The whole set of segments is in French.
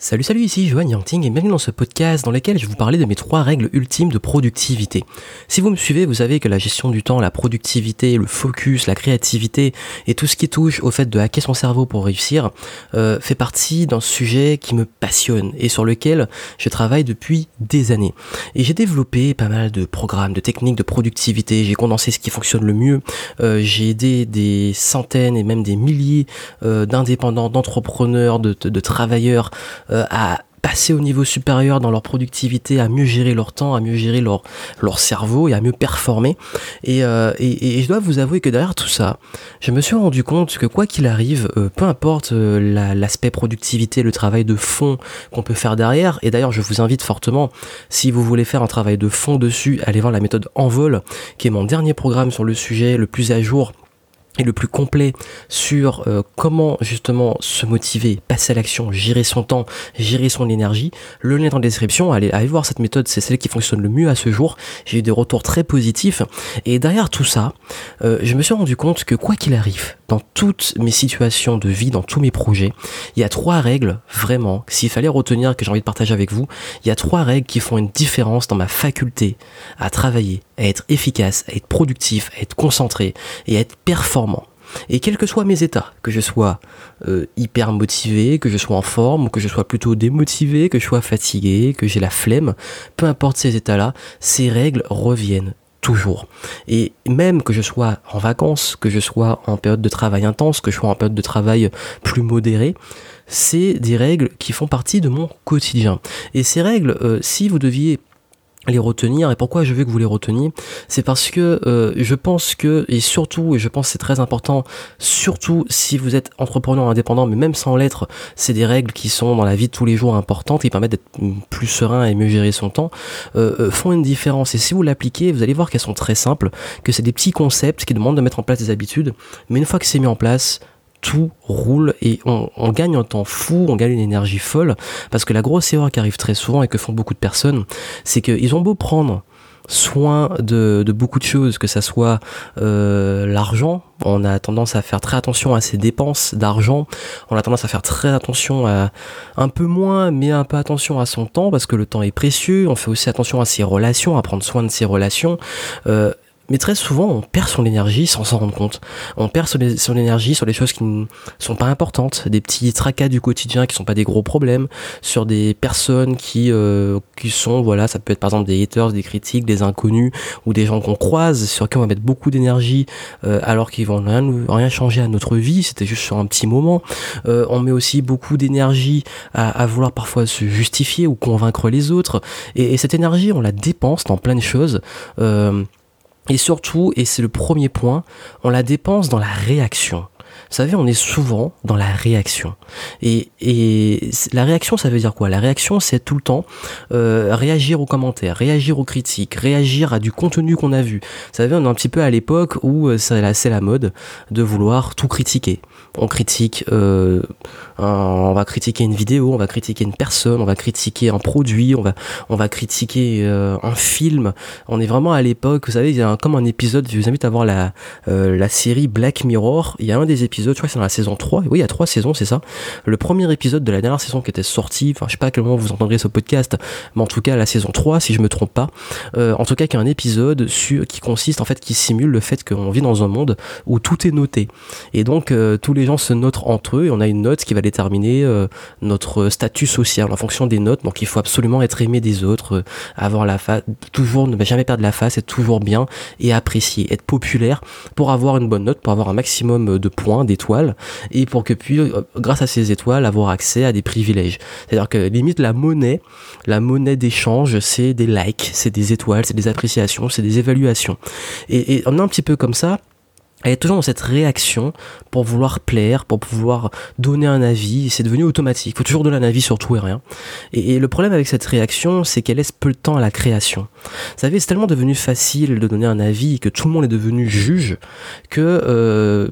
Salut salut ici Johan Yangting et bienvenue dans ce podcast dans lequel je vais vous parler de mes trois règles ultimes de productivité. Si vous me suivez, vous savez que la gestion du temps, la productivité, le focus, la créativité et tout ce qui touche au fait de hacker son cerveau pour réussir euh, fait partie d'un sujet qui me passionne et sur lequel je travaille depuis des années. Et j'ai développé pas mal de programmes, de techniques de productivité, j'ai condensé ce qui fonctionne le mieux, euh, j'ai aidé des centaines et même des milliers euh, d'indépendants, d'entrepreneurs, de, de travailleurs à passer au niveau supérieur dans leur productivité, à mieux gérer leur temps, à mieux gérer leur, leur cerveau et à mieux performer. Et, euh, et, et je dois vous avouer que derrière tout ça, je me suis rendu compte que quoi qu'il arrive, euh, peu importe l'aspect productivité, le travail de fond qu'on peut faire derrière, et d'ailleurs je vous invite fortement, si vous voulez faire un travail de fond dessus, allez voir la méthode Envol, qui est mon dernier programme sur le sujet, le plus à jour et le plus complet sur euh, comment justement se motiver, passer à l'action, gérer son temps, gérer son énergie, le lien est en description, allez, allez voir cette méthode, c'est celle qui fonctionne le mieux à ce jour, j'ai eu des retours très positifs, et derrière tout ça, euh, je me suis rendu compte que quoi qu'il arrive, dans toutes mes situations de vie, dans tous mes projets, il y a trois règles, vraiment, s'il fallait retenir que j'ai envie de partager avec vous, il y a trois règles qui font une différence dans ma faculté à travailler, à être efficace, à être productif, à être concentré et à être performant. Et quels que soient mes états, que je sois euh, hyper motivé, que je sois en forme, que je sois plutôt démotivé, que je sois fatigué, que j'ai la flemme, peu importe ces états-là, ces règles reviennent toujours. Et même que je sois en vacances, que je sois en période de travail intense, que je sois en période de travail plus modéré, c'est des règles qui font partie de mon quotidien. Et ces règles, euh, si vous deviez les retenir. Et pourquoi je veux que vous les reteniez? C'est parce que euh, je pense que et surtout et je pense c'est très important surtout si vous êtes entrepreneur indépendant mais même sans l'être c'est des règles qui sont dans la vie de tous les jours importantes et permettent d'être plus serein et mieux gérer son temps euh, euh, font une différence. Et si vous l'appliquez vous allez voir qu'elles sont très simples que c'est des petits concepts qui demandent de mettre en place des habitudes. Mais une fois que c'est mis en place tout roule et on, gagne un temps fou, on gagne une énergie folle, parce que la grosse erreur qui arrive très souvent et que font beaucoup de personnes, c'est qu'ils ont beau prendre soin de, beaucoup de choses, que ça soit euh, l'argent, on a tendance à faire très attention à ses dépenses d'argent, on a tendance à faire très attention à un peu moins, mais un peu attention à son temps, parce que le temps est précieux, on fait aussi attention à ses relations, à prendre soin de ses relations. Euh, mais très souvent, on perd son énergie sans s'en rendre compte. On perd son, énergie sur des choses qui ne sont pas importantes, des petits tracas du quotidien qui sont pas des gros problèmes, sur des personnes qui euh, qui sont voilà, ça peut être par exemple des haters, des critiques, des inconnus ou des gens qu'on croise sur qui on va mettre beaucoup d'énergie euh, alors qu'ils vont rien rien changer à notre vie. C'était juste sur un petit moment. Euh, on met aussi beaucoup d'énergie à, à, vouloir parfois se justifier ou convaincre les autres. Et, et cette énergie, on la dépense dans plein de choses. Euh, et surtout, et c'est le premier point, on la dépense dans la réaction. Savez, on est souvent dans la réaction. Et, la réaction, ça veut dire quoi? La réaction, c'est tout le temps euh, réagir aux commentaires, réagir aux critiques, réagir à du contenu qu'on a vu. Vous savez, on est un petit peu à l'époque où euh, c'est la, mode de vouloir tout critiquer. On critique, euh, on va critiquer une vidéo, on va critiquer une personne, on va critiquer un produit, on va, on va critiquer un film. On est vraiment à l'époque, vous savez, il y a comme un épisode, je vous invite à voir la, la série Black Mirror. Il y a un des épisodes, je crois que c'est dans la saison 3. Oui, il y a trois saisons, c'est ça. Le premier épisode de la dernière saison qui était sorti, enfin, je sais pas à quel moment vous entendrez ce podcast, mais en tout cas, la saison 3, si je me trompe pas. Euh, en tout cas, qui est un épisode sur, qui consiste, en fait, qui simule le fait qu'on vit dans un monde où tout est noté. Et donc, euh, tous les gens se notent entre eux et on a une note qui va déterminer euh, notre statut social en fonction des notes. Donc, il faut absolument être aimé des autres, avoir la face, toujours ne jamais perdre la face, être toujours bien et apprécier, être populaire pour avoir une bonne note, pour avoir un maximum de points, d'étoiles et pour que puis, grâce à ces étoiles, avoir accès à des privilèges. C'est-à-dire que limite la monnaie, la monnaie d'échange, c'est des likes, c'est des étoiles, c'est des appréciations, c'est des évaluations. Et, et on est un petit peu comme ça elle est toujours dans cette réaction pour vouloir plaire, pour pouvoir donner un avis. C'est devenu automatique. Il faut toujours donner un avis sur tout et rien. Et, le problème avec cette réaction, c'est qu'elle laisse peu de temps à la création. Vous savez, c'est tellement devenu facile de donner un avis que tout le monde est devenu juge que euh,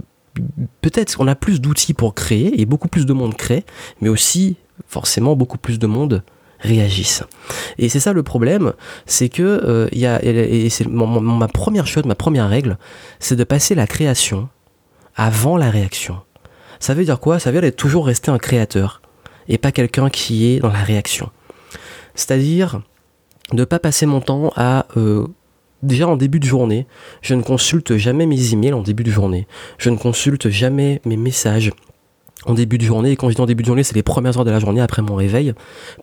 peut-être qu'on a plus d'outils pour créer et beaucoup plus de monde crée, mais aussi forcément beaucoup plus de monde réagissent. Et c'est ça le problème, c'est que euh, et c'est ma première chose, ma première règle, c'est de passer la création avant la réaction. Ça veut dire quoi? Ça veut dire toujours rester un créateur et pas quelqu'un qui est dans la réaction. C'est-à-dire de pas passer mon temps à euh, déjà en début de journée, je ne consulte jamais mes emails en début de journée. Je ne consulte jamais mes messages en début de journée. Et quand je dis en début de journée, c'est les premières heures de la journée après mon réveil.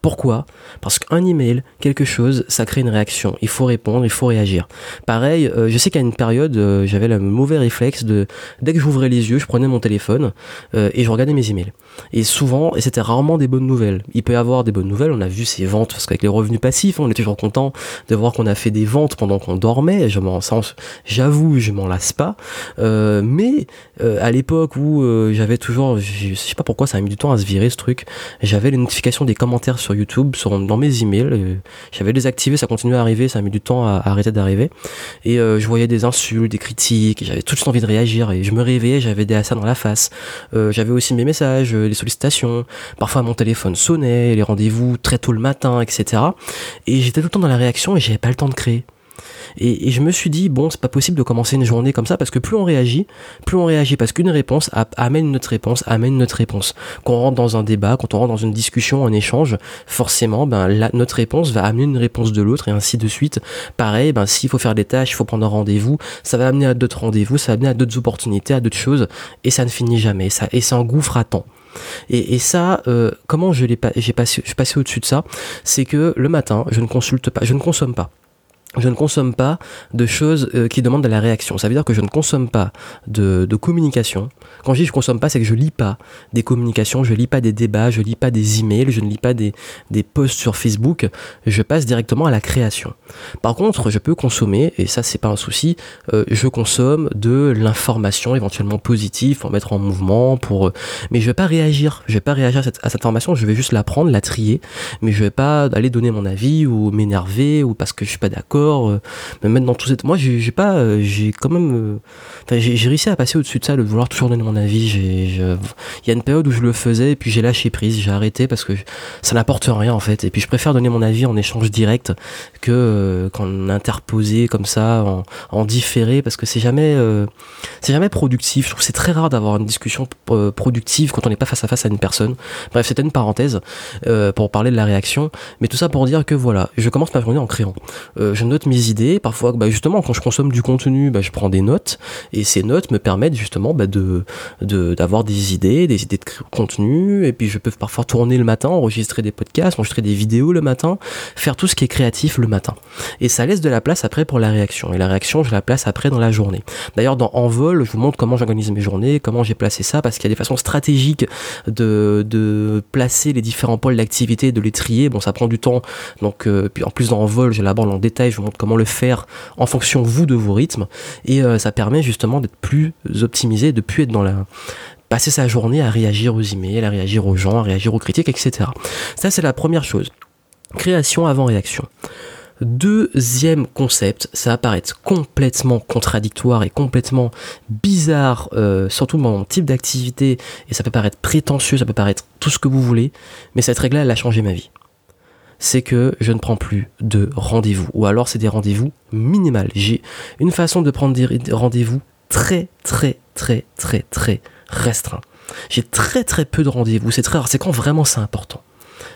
Pourquoi? Parce qu'un email, quelque chose, ça crée une réaction. Il faut répondre, il faut réagir. Pareil, euh, je sais qu'à une période, euh, j'avais le mauvais réflexe de dès que j'ouvrais les yeux, je prenais mon téléphone euh, et je regardais mes emails. Et souvent, et c'était rarement des bonnes nouvelles. Il peut y avoir des bonnes nouvelles. On a vu ces ventes parce qu'avec les revenus passifs, on est toujours content de voir qu'on a fait des ventes pendant qu'on dormait. Je m'en j'avoue, je m'en lasse pas. mais à l'époque où j'avais toujours je sais pas pourquoi ça a mis du temps à se virer ce truc. J'avais les notifications des commentaires sur YouTube, dans mes emails. Euh, j'avais désactivé, ça continuait à arriver, ça a mis du temps à, arrêter d'arriver. Et euh, je voyais des insultes, des critiques, j'avais tout de suite envie de réagir. Et je me réveillais, j'avais des ça dans la face. Euh, j'avais aussi mes messages, les sollicitations. Parfois mon téléphone sonnait, les rendez-vous très tôt le matin, etc. Et j'étais tout le temps dans la réaction et j'avais pas le temps de créer. Et, je me suis dit, bon, c'est pas possible de commencer une journée comme ça parce que plus on réagit, plus on réagit parce qu'une réponse amène notre réponse, amène notre réponse. Quand on rentre dans un débat, quand on rentre dans une discussion, un échange, forcément, ben, notre réponse va amener une réponse de l'autre et ainsi de suite. Pareil, ben, s'il faut faire des tâches, il faut prendre un rendez-vous, ça va amener à d'autres rendez-vous, ça va amener à d'autres opportunités, à d'autres choses et ça ne finit jamais. Ça, et ça engouffre à temps. Et, ça, euh, comment je l'ai pas, j'ai passé au-dessus de ça, c'est que le matin, je ne consulte pas, je ne consomme pas je ne consomme pas de choses euh, qui demandent de la réaction. Ça veut dire que je ne consomme pas de, communication. Quand je dis je consomme pas, c'est que je lis pas des communications, je lis pas des débats, je lis pas des emails, je ne lis pas des, posts sur Facebook. Je passe directement à la création. Par contre, je peux consommer, et ça c'est pas un souci, euh, je consomme de l'information éventuellement positive pour mettre en mouvement, pour, euh, mais je vais pas réagir. Je vais pas réagir à cette, à cette information. Je vais juste la prendre, la trier, mais je vais pas aller donner mon avis ou m'énerver ou parce que je suis pas d'accord euh, me mettre dans tout cette. Moi, j'ai pas, euh, j'ai quand même, euh, j'ai réussi à passer au-dessus de ça, de vouloir toujours donner mon avis. Il y a une période où je le faisais et puis j'ai lâché prise, j'ai arrêté parce que ça n'apporte rien en fait. Et puis je préfère donner mon avis en échange direct que qu'en interposé comme ça, en, en différé, parce que c'est jamais, c'est jamais productif. Je trouve c'est très rare d'avoir une discussion productive quand on n'est pas face à face à une personne. Bref, c'était une parenthèse pour parler de la réaction, mais tout ça pour dire que voilà, je commence ma journée en créant. je mes idées. Parfois, bah, justement, quand je consomme du contenu, bah, je prends des notes et ces notes me permettent justement bah, d'avoir des idées, des idées de contenu. Et puis, je peux parfois tourner le matin, enregistrer des podcasts, enregistrer des vidéos le matin, faire tout ce qui est créatif le matin. Et ça laisse de la place après pour la réaction. Et la réaction, je la place après dans la journée. D'ailleurs, dans Envol, je vous montre comment j'organise mes journées, comment j'ai placé ça, parce qu'il y a des façons stratégiques de, placer les différents pôles d'activité, de les trier. Bon, ça prend du temps. Donc, euh, puis en plus dans Envol, j'élabore en détail je comment le faire en fonction vous de vos rythmes et euh, ça permet justement d'être plus optimisé, de plus être dans la passer sa journée à réagir aux emails, à réagir aux gens, à réagir aux critiques, etc. Ça c'est la première chose. Création avant réaction. Deuxième concept, ça va paraître complètement contradictoire et complètement bizarre, euh, surtout mon type d'activité, et ça peut paraître prétentieux, ça peut paraître tout ce que vous voulez, mais cette règle-là, elle a changé ma vie c'est que je ne prends plus de rendez-vous. Ou alors c'est des rendez-vous minimales. J'ai une façon de prendre des rendez-vous très très très très très restreint. J'ai très très peu de rendez-vous. C'est très rare. C'est quand vraiment c'est important.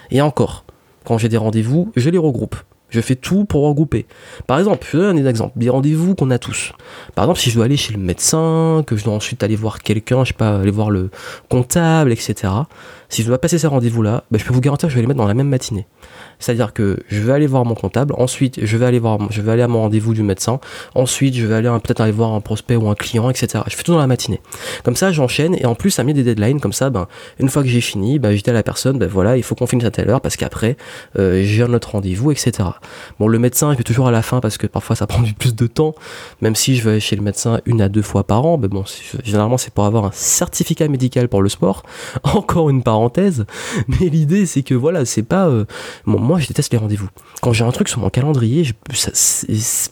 Et encore, quand j'ai des rendez-vous, je les regroupe. Je fais tout pour regrouper. Par exemple, je donne un exemple, des rendez-vous qu'on a tous. Par exemple, si je dois aller chez le médecin, que je dois ensuite aller voir quelqu'un, je sais pas, aller voir le comptable, etc. Si je dois passer ces rendez-vous-là, ben, je peux vous garantir que je vais les mettre dans la même matinée. C'est-à-dire que je vais aller voir mon comptable, ensuite je vais aller voir, je vais aller à mon rendez-vous du médecin, ensuite je vais aller peut-être aller voir un prospect ou un client, etc. Je fais tout dans la matinée. Comme ça, j'enchaîne et en plus ça met des deadlines. Comme ça, ben une fois que j'ai fini, ben, je dis à la personne, ben voilà, il faut qu'on finisse à telle heure parce qu'après j'ai un autre rendez-vous, etc. Bon, le médecin, il fait toujours à la fin parce que parfois ça prend du plus de temps, même si je vais chez le médecin une à deux fois par an. Ben bon, généralement c'est pour avoir un certificat médical pour le sport. Encore une parenthèse, mais l'idée c'est que voilà, c'est pas euh, moi, je déteste les rendez-vous. Quand j'ai un truc sur mon calendrier,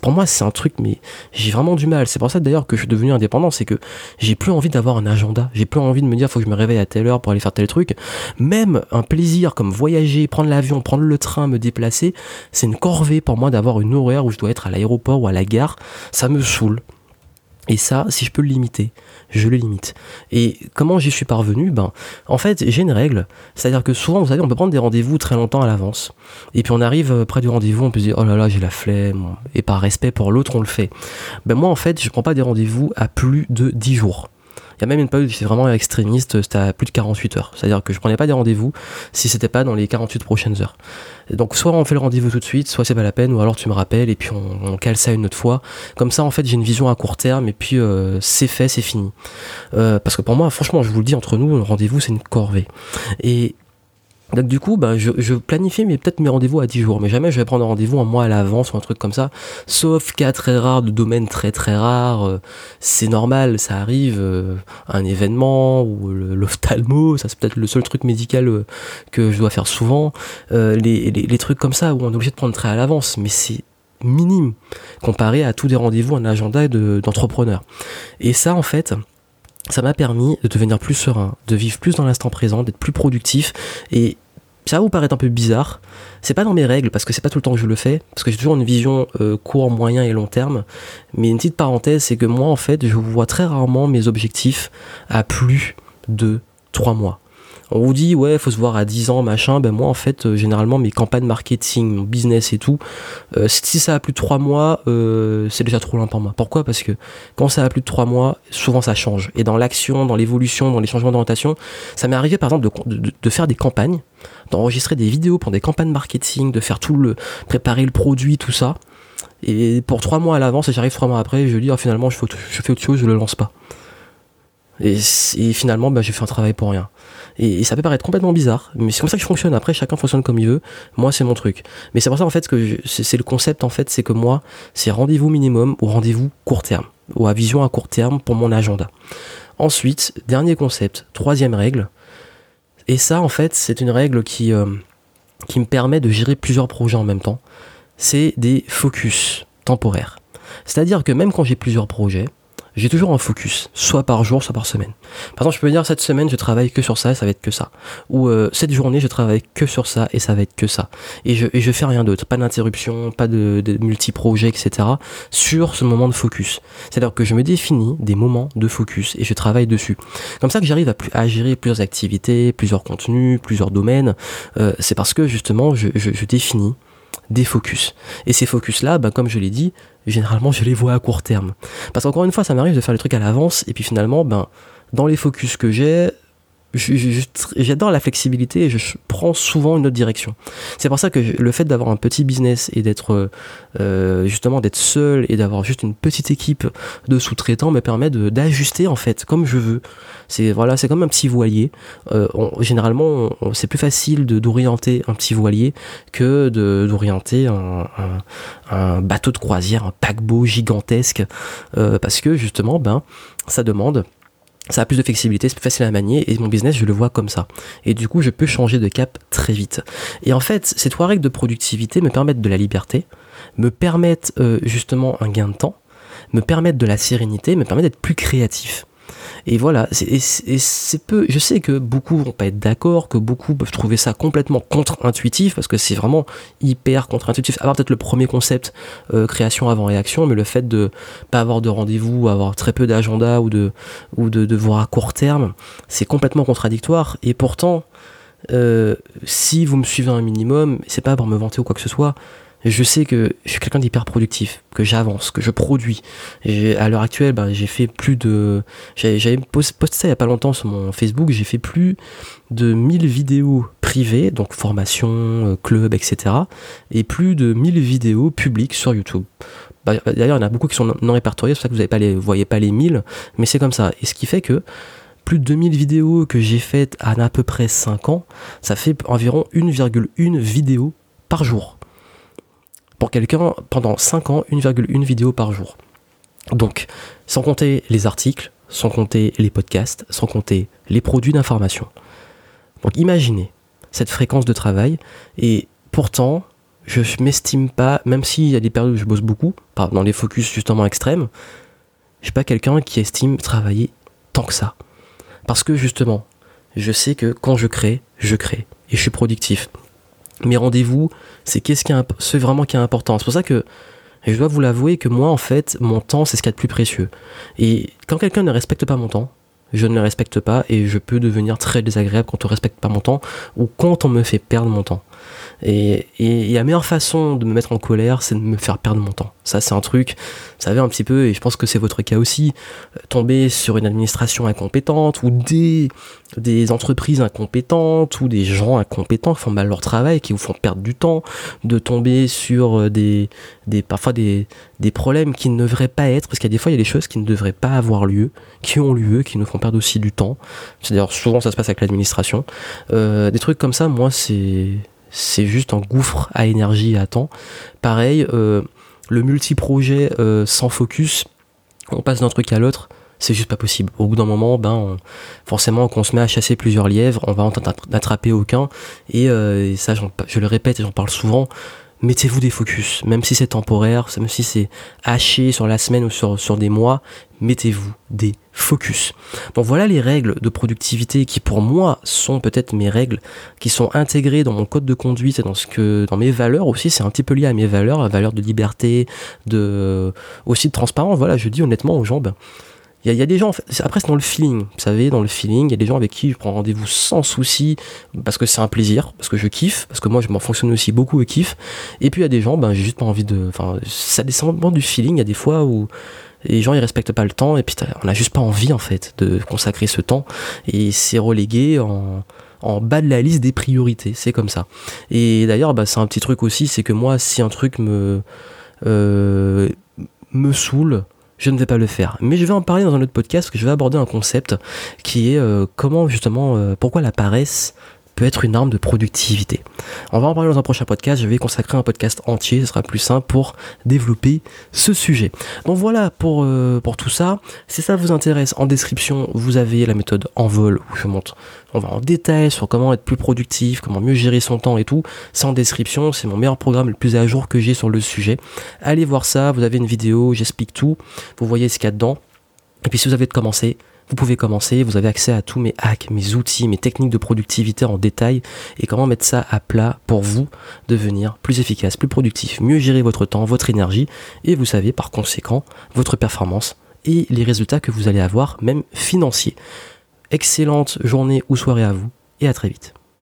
pour moi, c'est un truc, mais j'ai vraiment du mal. C'est pour ça d'ailleurs que je suis devenu indépendant, c'est que j'ai plus envie d'avoir un agenda. J'ai plus envie de me dire, faut que je me réveille à telle heure pour aller faire tel truc. Même un plaisir comme voyager, prendre l'avion, prendre le train, me déplacer, c'est une corvée pour moi d'avoir une horaire où je dois être à l'aéroport ou à la gare. Ça me saoule. Et ça, si je peux le limiter, je le limite. Et comment j'y suis parvenu? Ben, en fait, j'ai une règle. C'est-à-dire que souvent, vous savez, on peut prendre des rendez-vous très longtemps à l'avance. Et puis on arrive euh, près du rendez-vous, on peut se dire, oh là là, j'ai la flemme. Et par respect pour l'autre, on le fait. Ben moi, en fait, je prends pas des rendez-vous à plus de 10 jours. Il y a même une période où j'étais vraiment extrémiste, c'était à plus de 48 heures. C'est-à-dire que je prenais pas des rendez-vous si c'était pas dans les 48 prochaines heures. donc soit on fait le rendez-vous tout de suite, soit c'est pas la peine, ou alors tu me rappelles et puis on, cale ça une autre fois. Comme ça, en fait, j'ai une vision à court terme et puis euh, c'est fait, c'est fini. Euh, parce que pour moi, franchement, je vous le dis entre nous, le rendez-vous c'est une corvée. Et donc du coup, bah, je, je planifie peut-être mes rendez-vous à 10 jours, mais jamais je vais prendre un rendez-vous un mois à l'avance ou un truc comme ça, sauf cas très rares, de domaines très très rares, euh, c'est normal, ça arrive, euh, un événement ou l'ophtalmo, ça c'est peut-être le seul truc médical euh, que je dois faire souvent, les, les, trucs comme ça où on est obligé de prendre très à l'avance, mais c'est minime comparé à tous les rendez-vous en agenda d'entrepreneur. Et ça en fait, ça m'a permis de devenir plus serein, de vivre plus dans l'instant présent, d'être plus productif. Et ça va vous paraître un peu bizarre. C'est pas dans mes règles parce que c'est pas tout le temps que je le fais, parce que j'ai toujours une vision euh, court, moyen et long terme. Mais une petite parenthèse, c'est que moi en fait, je vois très rarement mes objectifs à plus de 3 mois on vous dit ouais faut se voir à 10 ans machin. Ben moi en fait euh, généralement mes campagnes marketing mon business et tout euh, si ça a plus de 3 mois euh, c'est déjà trop loin pour moi. Pourquoi? Parce que quand ça a plus de 3 mois souvent ça change. Et dans l'action dans l'évolution dans les changements d'orientation ça m'est arrivé par exemple de, de, faire des campagnes d'enregistrer des vidéos pour des campagnes marketing de faire tout le préparer le produit tout ça. Et pour 3 mois à l'avance et j'arrive 3 mois après je dis oh, finalement je fais, je autre chose je le lance pas. Et, finalement ben, j'ai fait un travail pour rien et, ça peut paraître complètement bizarre, mais c'est comme ça que je fonctionne. Après, chacun fonctionne comme il veut. Moi, c'est mon truc. Mais c'est pour ça en fait que c'est le concept en fait, c'est que moi, c'est rendez-vous minimum ou rendez-vous court terme ou à vision à court terme pour mon agenda. Ensuite, dernier concept, troisième règle. Et ça, en fait, c'est une règle qui euh, qui me permet de gérer plusieurs projets en même temps. C'est des focus temporaires. C'est-à-dire que même quand j'ai plusieurs projets, j'ai toujours un focus, soit par jour, soit par semaine. Par exemple, je peux dire cette semaine, je travaille que sur ça et ça va être que ça. Ou euh, cette journée, je travaille que sur ça et ça va être que ça. Et je, et je fais rien d'autre, pas d'interruption, pas de, de multi-projets, etc. sur ce moment de focus. C'est-à-dire que je me définis des moments de focus et je travaille dessus. Comme ça que j'arrive à, à, gérer plusieurs activités, plusieurs contenus, plusieurs domaines. Euh, c'est parce que justement, je, je, je définis des focus. Et ces focus-là, bah, comme je l'ai dit, généralement je les vois à court terme. Parce qu'encore une fois, ça m'arrive de faire les trucs à l'avance, et puis finalement, ben, dans les focus que j'ai, j'adore la flexibilité et je prends souvent une autre direction. C'est pour ça que le fait d'avoir un petit business et d'être euh, justement d'être seul et d'avoir juste une petite équipe de sous-traitants me permet d'ajuster en fait comme je veux. C'est voilà, c'est comme un petit voilier. Euh, généralement, c'est plus facile d'orienter un petit voilier que d'orienter un, bateau de croisière, un paquebot gigantesque, euh, parce que justement, ben, ça demande ça a plus de flexibilité, c'est plus facile à manier et mon business je le vois comme ça. Et du coup je peux changer de cap très vite. Et en fait ces trois règles de productivité me permettent de la liberté, me permettent euh, justement un gain de temps, me permettent de la sérénité, me permettent d'être plus créatif. Et voilà, c'est peu. Je sais que beaucoup vont pas être d'accord, que beaucoup peuvent trouver ça complètement contre-intuitif parce que c'est vraiment hyper contre-intuitif. Part peut-être le premier concept euh, création avant réaction, mais le fait de pas avoir de rendez-vous, avoir très peu d'agenda ou de ou de, de voir à court terme, c'est complètement contradictoire. Et pourtant, euh, si vous me suivez un minimum, c'est pas pour me vanter ou quoi que ce soit je sais que je suis quelqu'un d'hyper productif, que j'avance, que je produis. Et à l'heure actuelle, ben, j'ai fait plus de... J'avais posté ça il n'y a pas longtemps sur mon Facebook, j'ai fait plus de 1000 vidéos privées, donc formation, euh, club, etc. Et plus de 1000 vidéos publiques sur YouTube. Bah, d'ailleurs, il y en a beaucoup qui sont non répertoriées, c'est pour ça que vous ne les, voyez pas les 1000, mais c'est comme ça. Et ce qui fait que plus de 2000 vidéos que j'ai faites à à peu près 5 ans, ça fait environ 1,1 vidéo par jour pour quelqu'un pendant 5 ans 1,1 vidéo par jour. Donc, sans compter les articles, sans compter les podcasts, sans compter les produits d'information. Donc imaginez cette fréquence de travail et pourtant je m'estime pas, même s'il y a des périodes où je bosse beaucoup, dans les focus justement extrêmes, je suis pas quelqu'un qui estime travailler tant que ça. Parce que justement, je sais que quand je crée, je crée et je suis productif mes rendez-vous, c'est qu'est-ce qui est, vraiment qui est important. C'est pour ça que je dois vous l'avouer que moi, en fait, mon temps, c'est ce qu'il y a de plus précieux. Et quand quelqu'un ne respecte pas mon temps, je ne le respecte pas et je peux devenir très désagréable quand on ne respecte pas mon temps ou quand on me fait perdre mon temps. Et, la meilleure façon de me mettre en colère, c'est de me faire perdre mon temps. Ça, c'est un truc, vous savez, un petit peu, et je pense que c'est votre cas aussi, euh, tomber sur une administration incompétente ou des, entreprises incompétentes ou des gens incompétents qui font mal leur travail, qui vous font perdre du temps, de tomber sur euh, des, parfois des, des problèmes qui ne devraient pas être, parce qu'il y a des fois, il y a des choses qui ne devraient pas avoir lieu, qui ont lieu, qui nous font perdre aussi du temps. C'est-à-dire, souvent, ça se passe avec l'administration. Euh, des trucs comme ça, moi, c'est c'est juste un gouffre à énergie et à temps. Pareil, euh, le multi-projet euh, sans focus, on passe d'un truc à l'autre, c'est juste pas possible. Au bout d'un moment, ben, forcément, qu'on se met à chasser plusieurs lièvres, on va en attraper aucun. Et, et ça, je le répète et j'en parle souvent, mettez-vous des focus, même si c'est temporaire, même si c'est haché sur la semaine ou sur, sur des mois, mettez-vous des focus. Donc voilà les règles de productivité qui pour moi sont peut-être mes règles, qui sont intégrées dans mon code de conduite et dans mes valeurs aussi, c'est un petit peu lié à mes valeurs, la valeur de liberté, de aussi de transparence. Voilà, je dis honnêtement aux gens, ben, il y, a des gens, après c'est dans le feeling, vous savez, dans le feeling, il y a des gens avec qui je prends rendez-vous sans souci, parce que c'est un plaisir, parce que je kiffe, parce que moi je m'en fonctionne aussi beaucoup et kiffe. Et puis il y a des gens, ben j'ai juste pas envie de. Enfin, ça descend du feeling, il y a des fois où les gens ils respectent pas le temps, et puis on a juste pas envie en fait de consacrer ce temps, et c'est relégué en en bas de la liste des priorités, c'est comme ça. Et d'ailleurs, bah, c'est un petit truc aussi, c'est que moi, si un truc me, euh, me saoule, je ne vais pas le faire. Mais je vais en parler dans un autre podcast, que je vais aborder un concept qui est euh, comment justement, euh, pourquoi la paresse peut être une arme de productivité. On va en parler dans un prochain podcast, je vais consacrer un podcast entier, ce sera plus simple pour développer ce sujet. Donc voilà pour, euh, pour tout ça. Si ça vous intéresse, en description, vous avez la méthode en vol où je montre, on va en détail sur comment être plus productif, comment mieux gérer son temps et tout. C'est en description, c'est mon meilleur programme le plus à jour que j'ai sur le sujet. Allez voir ça, vous avez une vidéo, j'explique tout, vous voyez ce qu'il y a dedans. Et puis si vous avez de commencer, vous pouvez commencer, vous avez accès à tous mes hacks, mes outils, mes techniques de productivité en détail et comment mettre ça à plat pour vous devenir plus efficace, plus productif, mieux gérer votre temps, votre énergie et vous savez par conséquent votre performance et les résultats que vous allez avoir, même financiers. Excellente journée ou soirée à vous et à très vite.